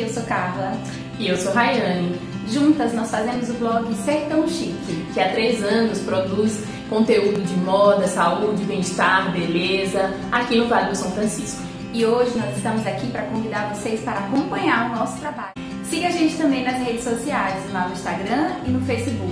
Eu sou Carla. E eu sou Rayane. Juntas nós fazemos o blog Sertão Chique, que há três anos produz conteúdo de moda, saúde, bem-estar, beleza, aqui no Vale do São Francisco. E hoje nós estamos aqui para convidar vocês para acompanhar o nosso trabalho. Siga a gente também nas redes sociais, no Instagram e no Facebook!